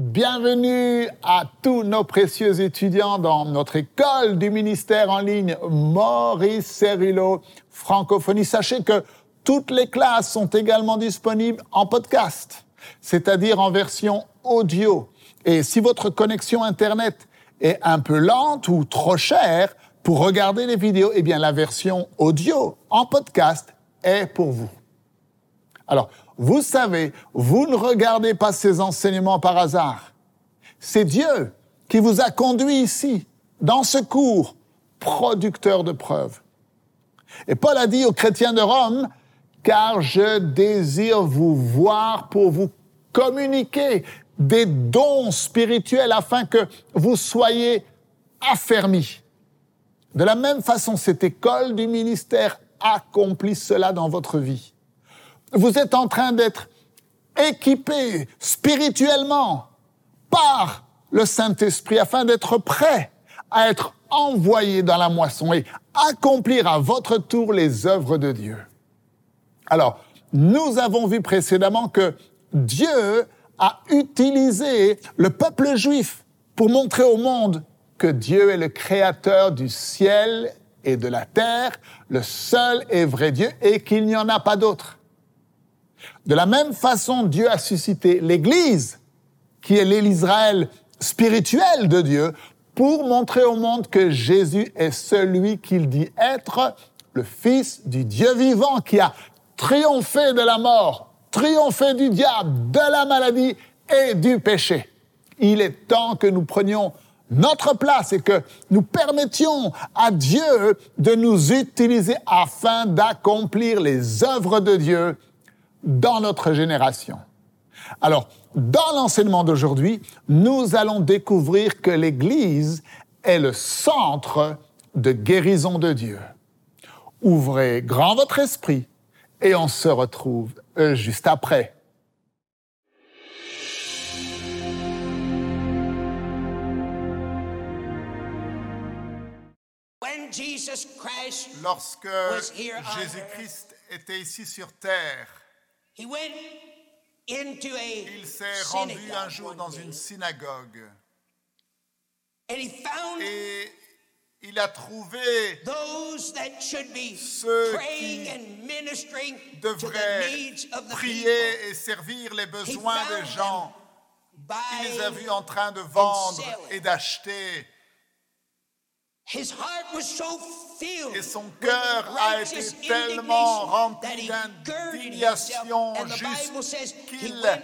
Bienvenue à tous nos précieux étudiants dans notre école du ministère en ligne Maurice Cerullo Francophonie. Sachez que toutes les classes sont également disponibles en podcast, c'est-à-dire en version audio. Et si votre connexion Internet est un peu lente ou trop chère pour regarder les vidéos, eh bien la version audio en podcast est pour vous. Alors, vous savez, vous ne regardez pas ces enseignements par hasard. C'est Dieu qui vous a conduit ici, dans ce cours, producteur de preuves. Et Paul a dit aux chrétiens de Rome, car je désire vous voir pour vous communiquer des dons spirituels afin que vous soyez affermis. De la même façon, cette école du ministère accomplit cela dans votre vie. Vous êtes en train d'être équipé spirituellement par le Saint-Esprit afin d'être prêt à être envoyé dans la moisson et accomplir à votre tour les œuvres de Dieu. Alors, nous avons vu précédemment que Dieu a utilisé le peuple juif pour montrer au monde que Dieu est le créateur du ciel et de la terre, le seul et vrai Dieu, et qu'il n'y en a pas d'autre. De la même façon, Dieu a suscité l'Église, qui est l'Israël spirituel de Dieu, pour montrer au monde que Jésus est celui qu'il dit être, le Fils du Dieu vivant, qui a triomphé de la mort, triomphé du diable, de la maladie et du péché. Il est temps que nous prenions notre place et que nous permettions à Dieu de nous utiliser afin d'accomplir les œuvres de Dieu dans notre génération. Alors, dans l'enseignement d'aujourd'hui, nous allons découvrir que l'Église est le centre de guérison de Dieu. Ouvrez grand votre esprit et on se retrouve euh, juste après. Lorsque Jésus-Christ était ici sur terre, il s'est rendu un jour dans une synagogue. Et il a trouvé ceux qui devraient prier et servir les besoins des gens. Il les a vus en train de vendre et d'acheter et son cœur a été tellement rempli d'indignation juste qu'il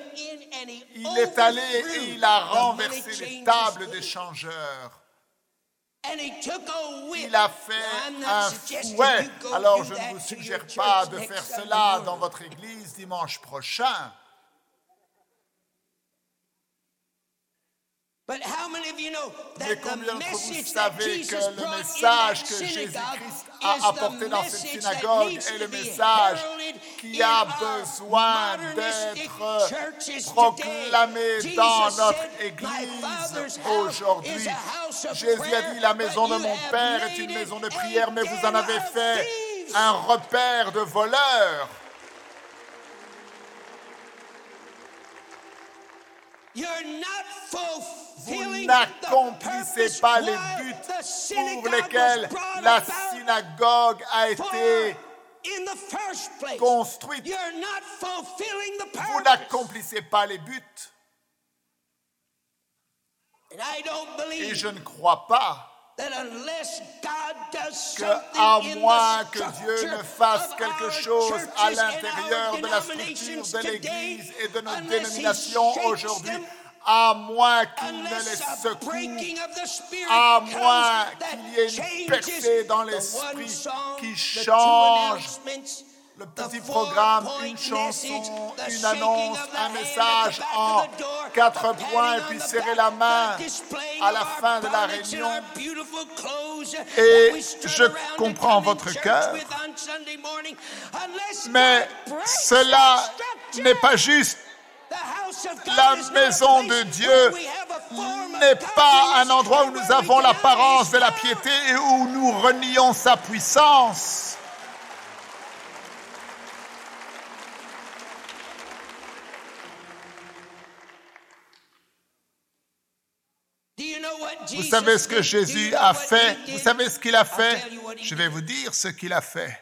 il est allé et il a renversé les tables des changeurs. Il a fait un fouet. Alors je ne vous suggère pas de faire cela dans votre église dimanche prochain. Mais combien d'entre vous savez que le message que Jésus-Christ a apporté dans cette synagogue est le message qui a besoin d'être proclamé dans notre Église aujourd'hui. Jésus a dit, la maison de mon Père est une maison de prière, mais vous en avez fait un repère de voleurs. Vous n'accomplissez pas les buts pour lesquels la synagogue a été construite. Vous n'accomplissez pas les buts. Et je ne crois pas que, à moins que Dieu ne fasse quelque chose à l'intérieur de la structure de l'Église et de nos dénominations aujourd'hui, à moins qu'il ne les secoue, à moins qu'il y ait une percée dans l'esprit qui change le petit programme, une chanson, une annonce, un message en quatre points et puis serrer la main à la fin de la réunion. Et je comprends votre cœur, mais cela n'est pas juste. La maison de Dieu n'est pas un endroit où nous avons l'apparence de la piété et où nous renions sa puissance. Vous savez ce que Jésus a fait? Vous savez ce qu'il a fait? Je vais vous dire ce qu'il a fait.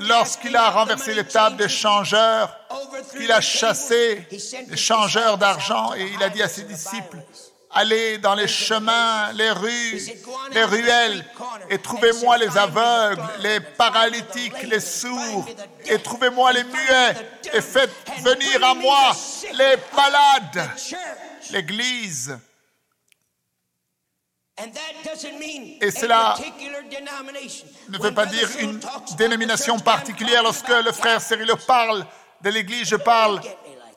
Lorsqu'il a renversé les tables des changeurs, qu'il a chassé les changeurs d'argent et il a dit à ses disciples, allez dans les chemins, les rues, les ruelles et trouvez-moi les aveugles, les paralytiques, les sourds et trouvez-moi les muets et faites venir à moi les malades. L'Église et cela ne veut pas dire une dénomination particulière. Lorsque le frère Cyrilo parle de l'Église, je parle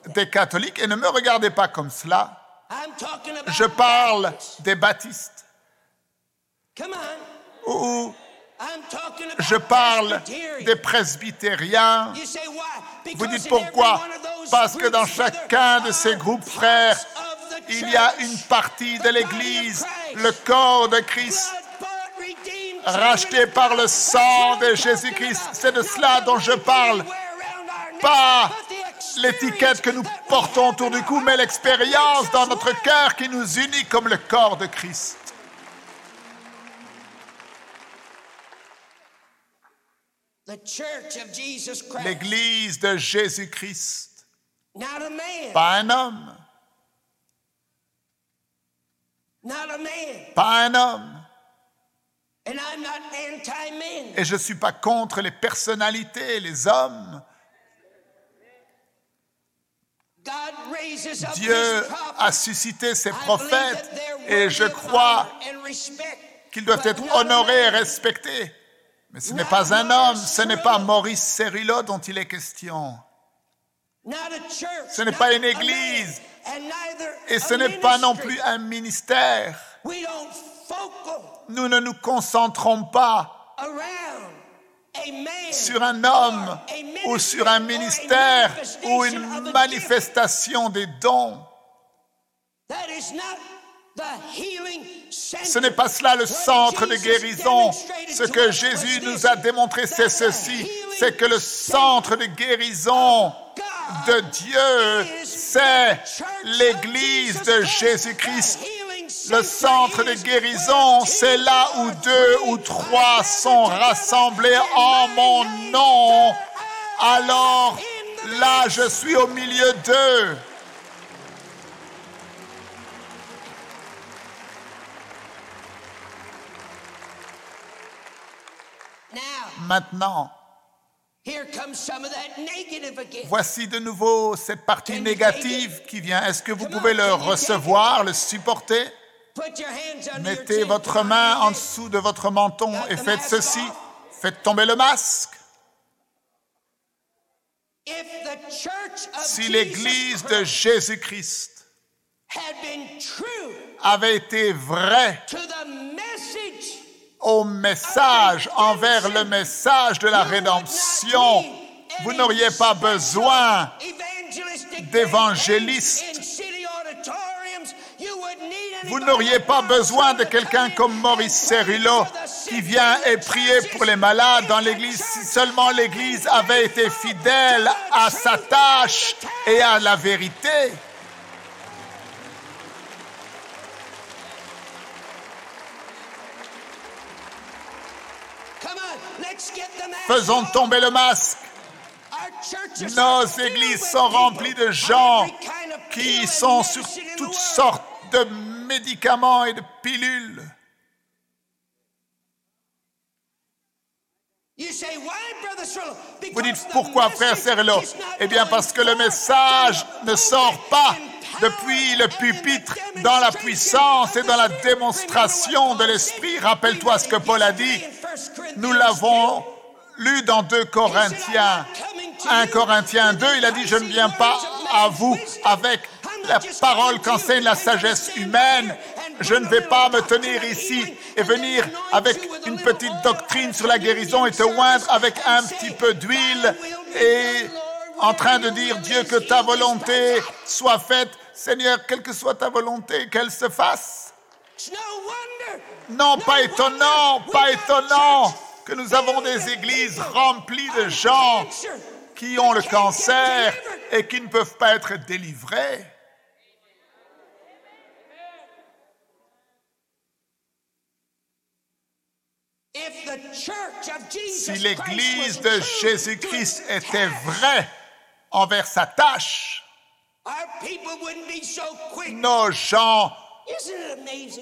des catholiques. Et ne me regardez pas comme cela. Je parle des baptistes. Ou je parle des presbytériens. Vous dites pourquoi? Parce que dans chacun de ces groupes frères, il y a une partie de l'Église, le corps de Christ, racheté par le sang de Jésus-Christ. C'est de cela dont je parle. Pas l'étiquette que nous portons autour du cou, mais l'expérience dans notre cœur qui nous unit comme le corps de Christ. L'Église de Jésus-Christ. Pas un homme. Pas un homme. Et je ne suis pas contre les personnalités, les hommes. Dieu a suscité ses prophètes et je crois qu'ils doivent être honorés et respectés. Mais ce n'est pas un homme, ce n'est pas Maurice Cerullo dont il est question. Ce n'est pas une église et ce n'est pas non plus un ministère. Nous ne nous concentrons pas sur un homme ou sur un ministère ou une manifestation des dons. Ce n'est pas cela le centre de guérison. Ce que Jésus nous a démontré, c'est ceci. C'est que le centre de guérison de Dieu, c'est l'Église de Jésus-Christ. Le centre de guérison, c'est là où deux ou trois sont rassemblés en mon nom. Alors là, je suis au milieu d'eux. Maintenant, voici de nouveau cette partie négative qui vient. Est-ce que vous pouvez le recevoir, le supporter? Mettez votre main en dessous de votre menton et faites ceci. Faites tomber le masque. Si l'Église de Jésus-Christ avait été vraie au message, envers le message de la rédemption. Vous n'auriez pas besoin d'évangélistes. Vous n'auriez pas besoin de quelqu'un comme Maurice Cerullo qui vient et prier pour les malades dans l'Église si seulement l'Église avait été fidèle à sa tâche et à la vérité. Faisons tomber le masque. Nos églises sont remplies de gens qui sont sur toutes sortes de médicaments et de pilules. Vous dites pourquoi, frère Cerlo Eh bien, parce que le message ne sort pas depuis le pupitre dans la puissance et dans la démonstration de l'Esprit. Rappelle-toi ce que Paul a dit. Nous l'avons lu dans 2 Corinthiens. 1 Corinthiens 2, il a dit, je ne viens pas à vous avec la parole qu'enseigne la sagesse humaine. Je ne vais pas me tenir ici et venir avec une petite doctrine sur la guérison et te oindre avec un petit peu d'huile et en train de dire Dieu que ta volonté soit faite. Seigneur, quelle que soit ta volonté, qu'elle se fasse. Non, pas étonnant, pas étonnant que nous avons des églises remplies de gens qui ont le cancer et qui ne peuvent pas être délivrés. Si l'Église de Jésus-Christ était vraie envers sa tâche, nos gens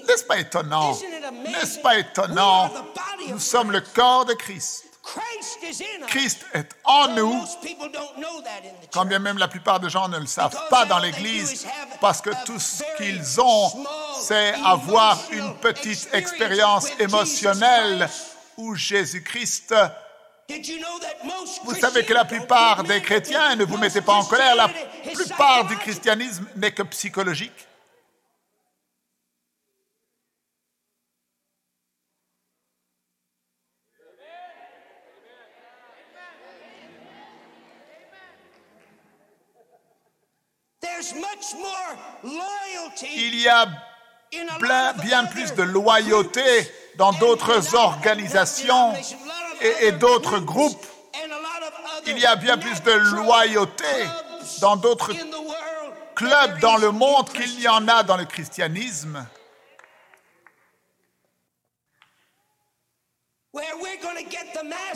n'est-ce pas étonnant? N'est-ce pas étonnant? Nous sommes le corps de Christ. Christ est en nous, quand bien même la plupart des gens ne le savent pas dans l'Église, parce que tout ce qu'ils ont, c'est avoir une petite expérience émotionnelle où Jésus-Christ vous savez que la plupart des chrétiens, ne vous mettez pas en colère, la plupart du christianisme n'est que psychologique. Il y a bien plus de loyauté dans d'autres organisations et, d'autres groupes. Il y a bien plus de loyauté dans d'autres clubs dans le monde qu'il y en a dans le christianisme.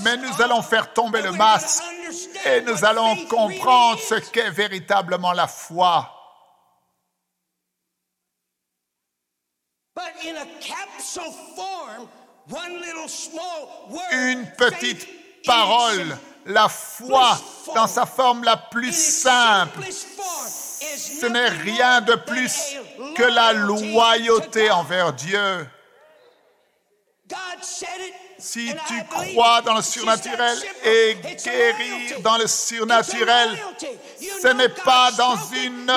Mais nous allons faire tomber le masque et nous allons comprendre ce qu'est véritablement la foi. Une petite parole, la foi dans sa forme la plus simple, ce n'est rien de plus que la loyauté envers Dieu. Si tu crois dans le surnaturel et guérir dans le surnaturel, ce n'est pas dans une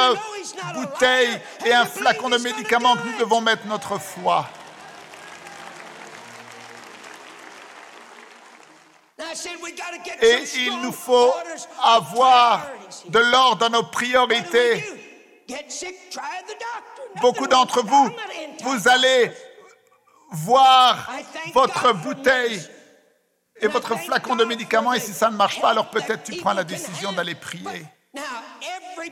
bouteille et un flacon de médicaments. Que nous devons mettre notre foi. Et il nous faut avoir de l'ordre dans nos priorités. Beaucoup d'entre vous, vous allez voir votre bouteille et votre flacon de médicaments et si ça ne marche pas, alors peut-être tu prends la décision d'aller prier.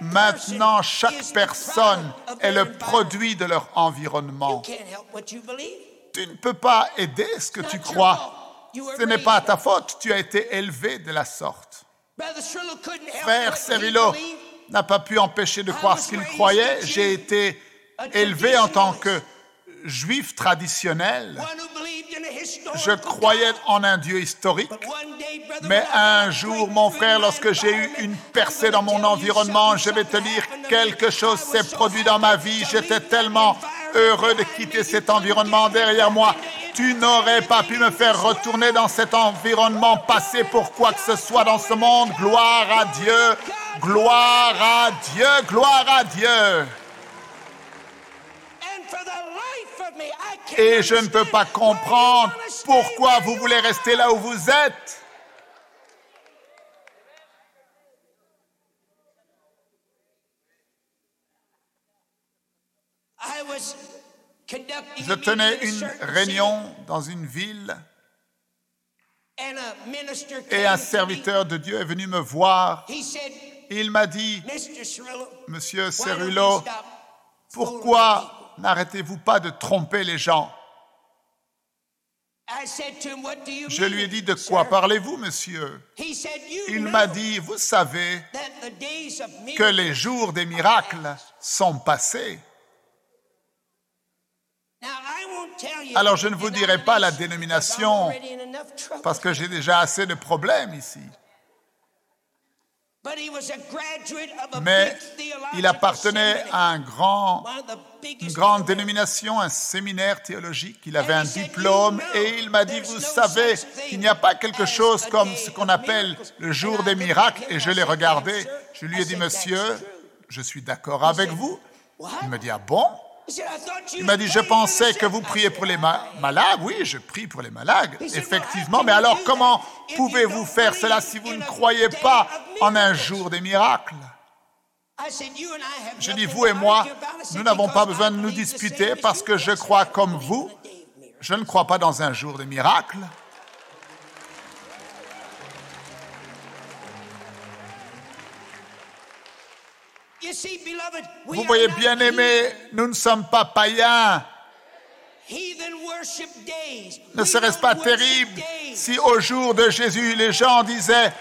Maintenant, chaque personne est le produit de leur environnement. Tu ne peux pas aider ce que tu crois. Ce n'est pas ta faute, tu as été élevé de la sorte. Frère Cerullo n'a pas pu empêcher de croire ce qu'il croyait. J'ai été élevé en tant que juif traditionnel, je croyais en un Dieu historique, mais un jour, mon frère, lorsque j'ai eu une percée dans mon environnement, je vais te dire, quelque chose s'est produit dans ma vie. J'étais tellement heureux de quitter cet environnement derrière moi. Tu n'aurais pas pu me faire retourner dans cet environnement passé pour quoi que ce soit dans ce monde. Gloire à Dieu, gloire à Dieu, gloire à Dieu. Et je ne peux pas comprendre pourquoi vous voulez rester là où vous êtes. Je tenais une réunion dans une ville. Et un serviteur de Dieu est venu me voir. Il m'a dit, Monsieur Cerullo, pourquoi n'arrêtez-vous pas de tromper les gens? Je lui ai dit, de quoi parlez-vous, monsieur? Il m'a dit, vous savez que les jours des miracles sont passés. Alors je ne vous dirai pas la dénomination parce que j'ai déjà assez de problèmes ici. Mais il appartenait à un grand, une grande dénomination, un séminaire théologique. Il avait un diplôme et il m'a dit, vous savez, il n'y a pas quelque chose comme ce qu'on appelle le jour des miracles. Et je l'ai regardé. Je lui ai dit, monsieur, je suis d'accord avec vous. Il me dit, ah bon? Il m'a dit, je pensais que vous priez pour les malades. Oui, je prie pour les malades, effectivement. Mais alors, comment pouvez-vous faire cela si vous ne croyez pas en un jour des miracles? Je dis, vous et moi, nous n'avons pas besoin de nous disputer parce que je crois comme vous. Je ne crois pas dans un jour des miracles. Vous voyez, bien aimé, nous ne sommes pas païens. Ne serait-ce pas terrible si au jour de Jésus, les gens disaient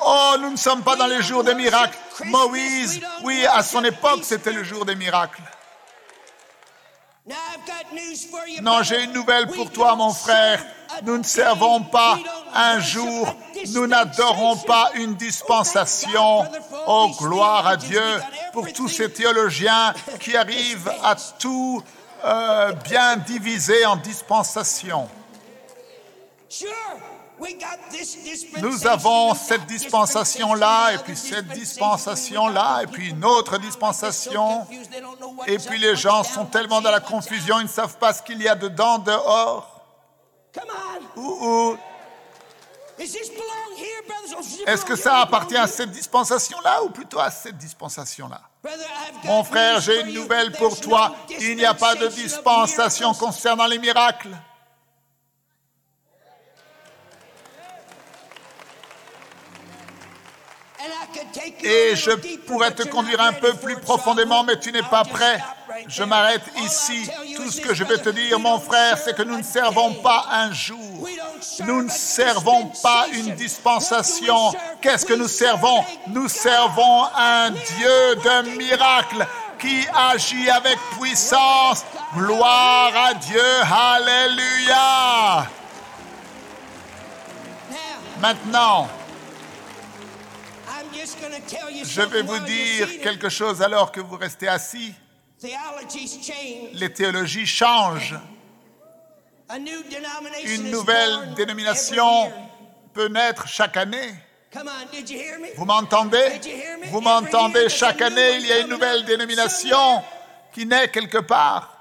Oh, nous ne sommes pas dans les jours des miracles. Moïse, oui, à son époque, c'était le jour des miracles. Non, j'ai une nouvelle pour toi, mon frère. Nous ne servons pas un jour, nous n'adorons pas une dispensation. Oh, gloire à Dieu pour tous ces théologiens qui arrivent à tout euh, bien diviser en dispensations. Nous avons cette dispensation-là, et puis cette dispensation-là, et puis une autre dispensation. Et puis les gens sont tellement dans la confusion, ils ne savent pas ce qu'il y a dedans, dehors. Est-ce que ça appartient à cette dispensation-là ou plutôt à cette dispensation-là? Mon frère, j'ai une nouvelle pour toi. Il n'y a pas de dispensation concernant les miracles. Et je pourrais te conduire un peu plus profondément, mais tu n'es pas prêt. Je m'arrête ici. Tout ce que je vais te dire, mon frère, c'est que nous ne servons pas un jour. Nous ne servons pas une dispensation. Qu'est-ce que nous servons? Nous servons un Dieu de miracles qui agit avec puissance. Gloire à Dieu. Alléluia. Maintenant, je vais vous dire quelque chose alors que vous restez assis. Les théologies changent. Une nouvelle dénomination peut naître chaque année. Vous m'entendez? Vous m'entendez? Chaque année, il y a une nouvelle dénomination qui naît quelque part.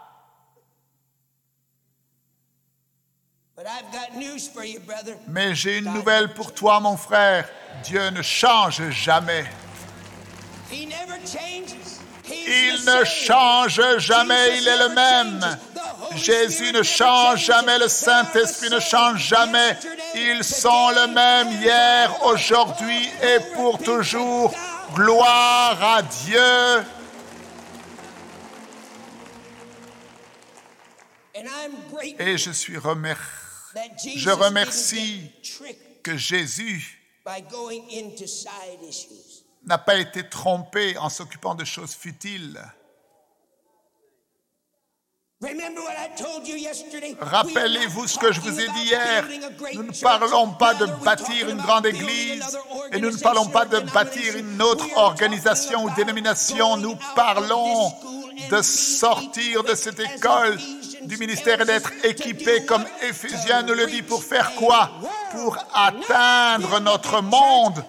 Mais j'ai une nouvelle pour toi, mon frère. Dieu ne change jamais. Il ne change jamais, il est le même. Jésus ne change jamais, le Saint-Esprit ne change jamais. Ils sont le même hier, aujourd'hui et pour toujours. Gloire à Dieu. Et je suis remercié. Je remercie que Jésus n'a pas été trompé en s'occupant de choses futiles. Rappelez-vous ce que je vous ai dit hier. Nous ne parlons pas de bâtir une grande église et nous ne parlons pas de bâtir une autre organisation ou dénomination. Nous parlons de sortir de cette école du ministère et d'être équipé comme Éphésiens nous le dit pour faire quoi? Pour atteindre notre monde.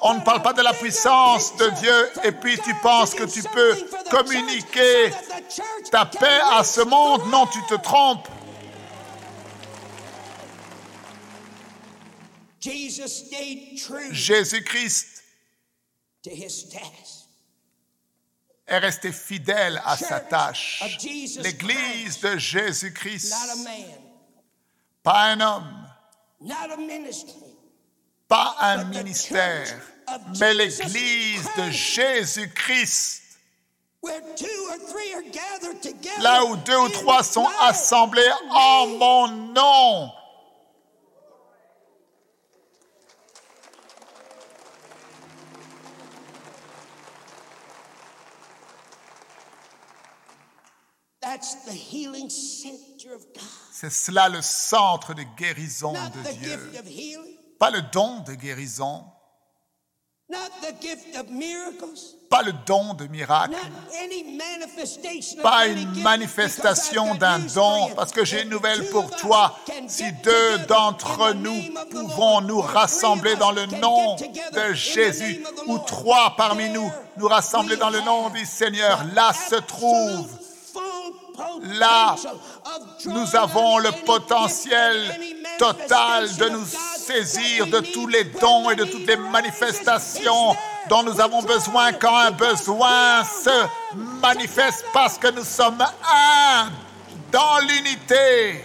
On ne parle pas de la puissance de Dieu et puis tu penses que tu peux communiquer ta paix à ce monde. Non, tu te trompes. Jésus-Christ est resté fidèle à sa tâche. L'Église de Jésus-Christ, pas un homme, pas un ministère, mais l'Église de Jésus-Christ. Là où deux ou trois sont assemblés en mon nom, C'est cela le centre de guérison de Dieu. Pas le don de guérison. Pas le don de miracle. Pas une manifestation d'un don. Parce que j'ai une nouvelle pour toi. Si deux d'entre nous pouvons nous rassembler dans le nom de Jésus, ou trois parmi nous nous rassembler dans le nom du Seigneur, là se trouve Là, nous avons le potentiel total de nous saisir de tous les dons et de toutes les manifestations dont nous avons besoin quand un besoin se manifeste parce que nous sommes un dans l'unité.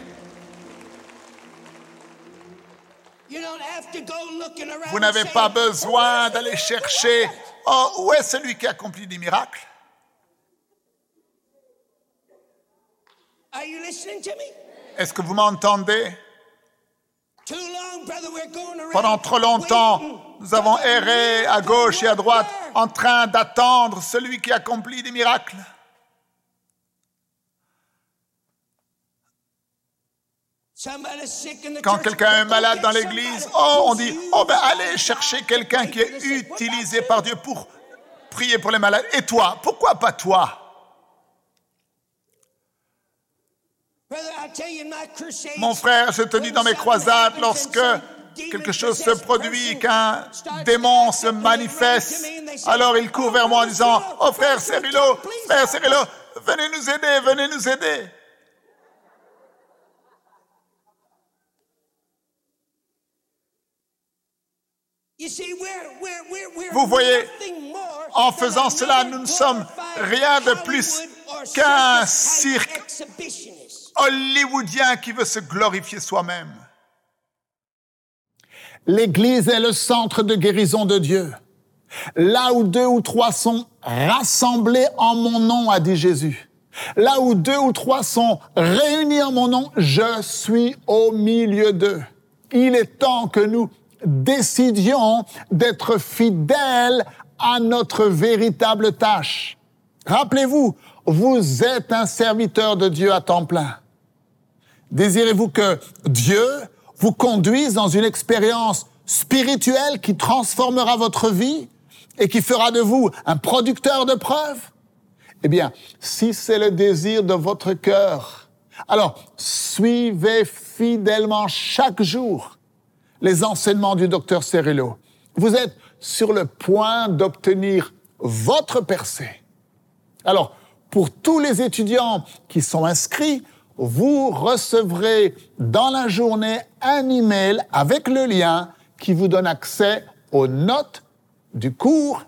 Vous n'avez pas besoin d'aller chercher, oh, où est celui qui accomplit des miracles? Are you listening to me? Est-ce que vous m'entendez? Pendant trop longtemps, nous avons erré à gauche et à droite en train d'attendre celui qui accomplit des miracles. Quand quelqu'un est malade dans l'église, oh, on dit, oh ben allez chercher quelqu'un qui est utilisé par? Dieu pour prier pour les malades. Et toi, pourquoi pas toi? Mon frère, je te dis dans mes croisades, lorsque quelque chose se produit, qu'un démon se manifeste, alors il court vers moi en "Oh, disant, oh frère please frère us." venez nous aider, venez nous aider. Vous voyez, En faisant cela, nous ne sommes rien de plus qu'un cirque. Hollywoodien qui veut se glorifier soi-même. L'Église est le centre de guérison de Dieu. Là où deux ou trois sont rassemblés en mon nom, a dit Jésus. Là où deux ou trois sont réunis en mon nom, je suis au milieu d'eux. Il est temps que nous décidions d'être fidèles à notre véritable tâche. Rappelez-vous, vous êtes un serviteur de Dieu à temps plein. Désirez-vous que Dieu vous conduise dans une expérience spirituelle qui transformera votre vie et qui fera de vous un producteur de preuves? Eh bien, si c'est le désir de votre cœur, alors suivez fidèlement chaque jour les enseignements du docteur Cerullo. Vous êtes sur le point d'obtenir votre percée. Alors, pour tous les étudiants qui sont inscrits, vous recevrez dans la journée un email avec le lien qui vous donne accès aux notes du cours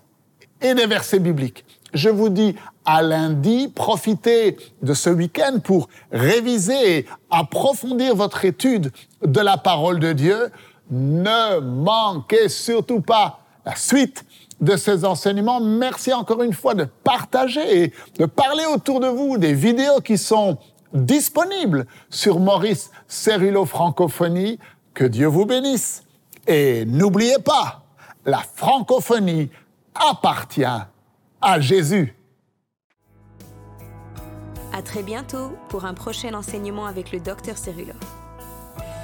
et des versets bibliques. Je vous dis à lundi, profitez de ce week-end pour réviser et approfondir votre étude de la parole de Dieu. Ne manquez surtout pas la suite de ces enseignements. Merci encore une fois de partager et de parler autour de vous des vidéos qui sont disponibles sur Maurice Cerullo Francophonie. Que Dieu vous bénisse. Et n'oubliez pas, la francophonie appartient à Jésus. À très bientôt pour un prochain enseignement avec le Dr Cerullo.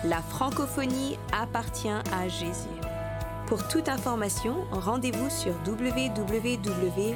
La francophonie appartient à Jésus. Pour toute information, rendez-vous sur www.mcwe.fr.